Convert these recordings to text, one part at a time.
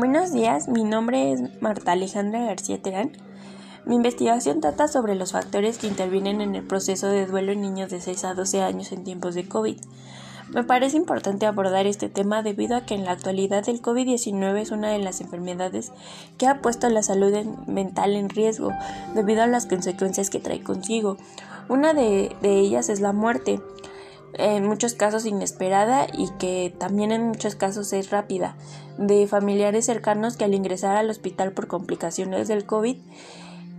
Buenos días, mi nombre es Marta Alejandra García Terán. Mi investigación trata sobre los factores que intervienen en el proceso de duelo en niños de 6 a 12 años en tiempos de COVID. Me parece importante abordar este tema debido a que en la actualidad el COVID-19 es una de las enfermedades que ha puesto la salud mental en riesgo debido a las consecuencias que trae consigo. Una de, de ellas es la muerte en muchos casos inesperada y que también en muchos casos es rápida, de familiares cercanos que al ingresar al hospital por complicaciones del COVID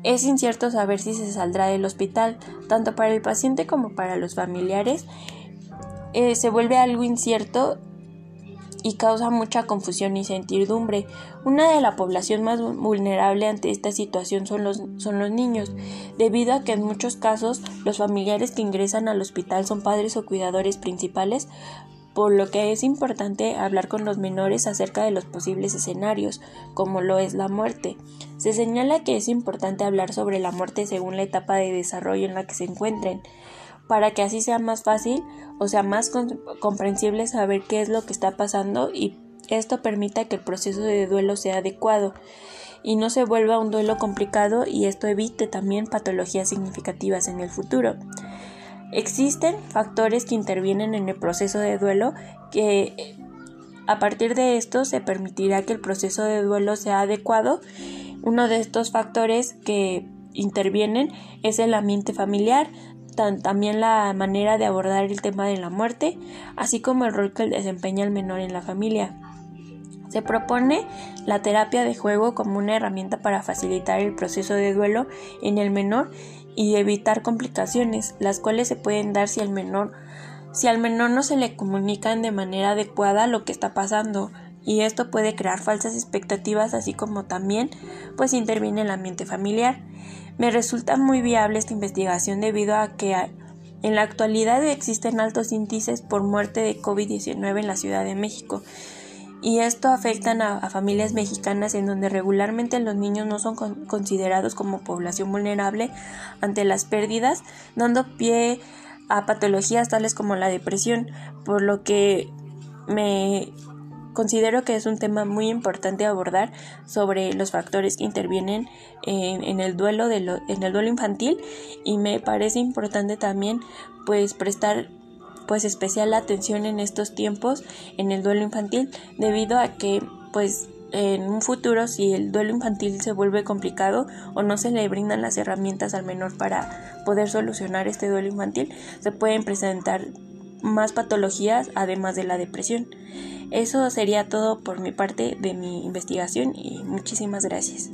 es incierto saber si se saldrá del hospital, tanto para el paciente como para los familiares. Eh, se vuelve algo incierto y causa mucha confusión y incertidumbre. Una de la población más vulnerable ante esta situación son los, son los niños, debido a que en muchos casos los familiares que ingresan al hospital son padres o cuidadores principales, por lo que es importante hablar con los menores acerca de los posibles escenarios, como lo es la muerte. Se señala que es importante hablar sobre la muerte según la etapa de desarrollo en la que se encuentren, para que así sea más fácil o sea más comprensible saber qué es lo que está pasando y esto permita que el proceso de duelo sea adecuado y no se vuelva un duelo complicado y esto evite también patologías significativas en el futuro. Existen factores que intervienen en el proceso de duelo que a partir de esto se permitirá que el proceso de duelo sea adecuado. Uno de estos factores que intervienen es el ambiente familiar, también la manera de abordar el tema de la muerte, así como el rol que desempeña el menor en la familia. Se propone la terapia de juego como una herramienta para facilitar el proceso de duelo en el menor y evitar complicaciones, las cuales se pueden dar si al menor si al menor no se le comunican de manera adecuada lo que está pasando y esto puede crear falsas expectativas así como también pues interviene el ambiente familiar. Me resulta muy viable esta investigación debido a que en la actualidad existen altos índices por muerte de COVID-19 en la Ciudad de México y esto afecta a, familias mexicanas en donde regularmente los niños no son considerados como población vulnerable ante las pérdidas, dando pie a patologías tales como la depresión, por lo que me Considero que es un tema muy importante abordar sobre los factores que intervienen en, el duelo de en el duelo infantil y me parece importante también pues prestar pues especial atención en estos tiempos en el duelo infantil debido a que pues en un futuro si el duelo infantil se vuelve complicado o no se le brindan las herramientas al menor para poder solucionar este duelo infantil se pueden presentar más patologías además de la depresión. Eso sería todo por mi parte de mi investigación y muchísimas gracias.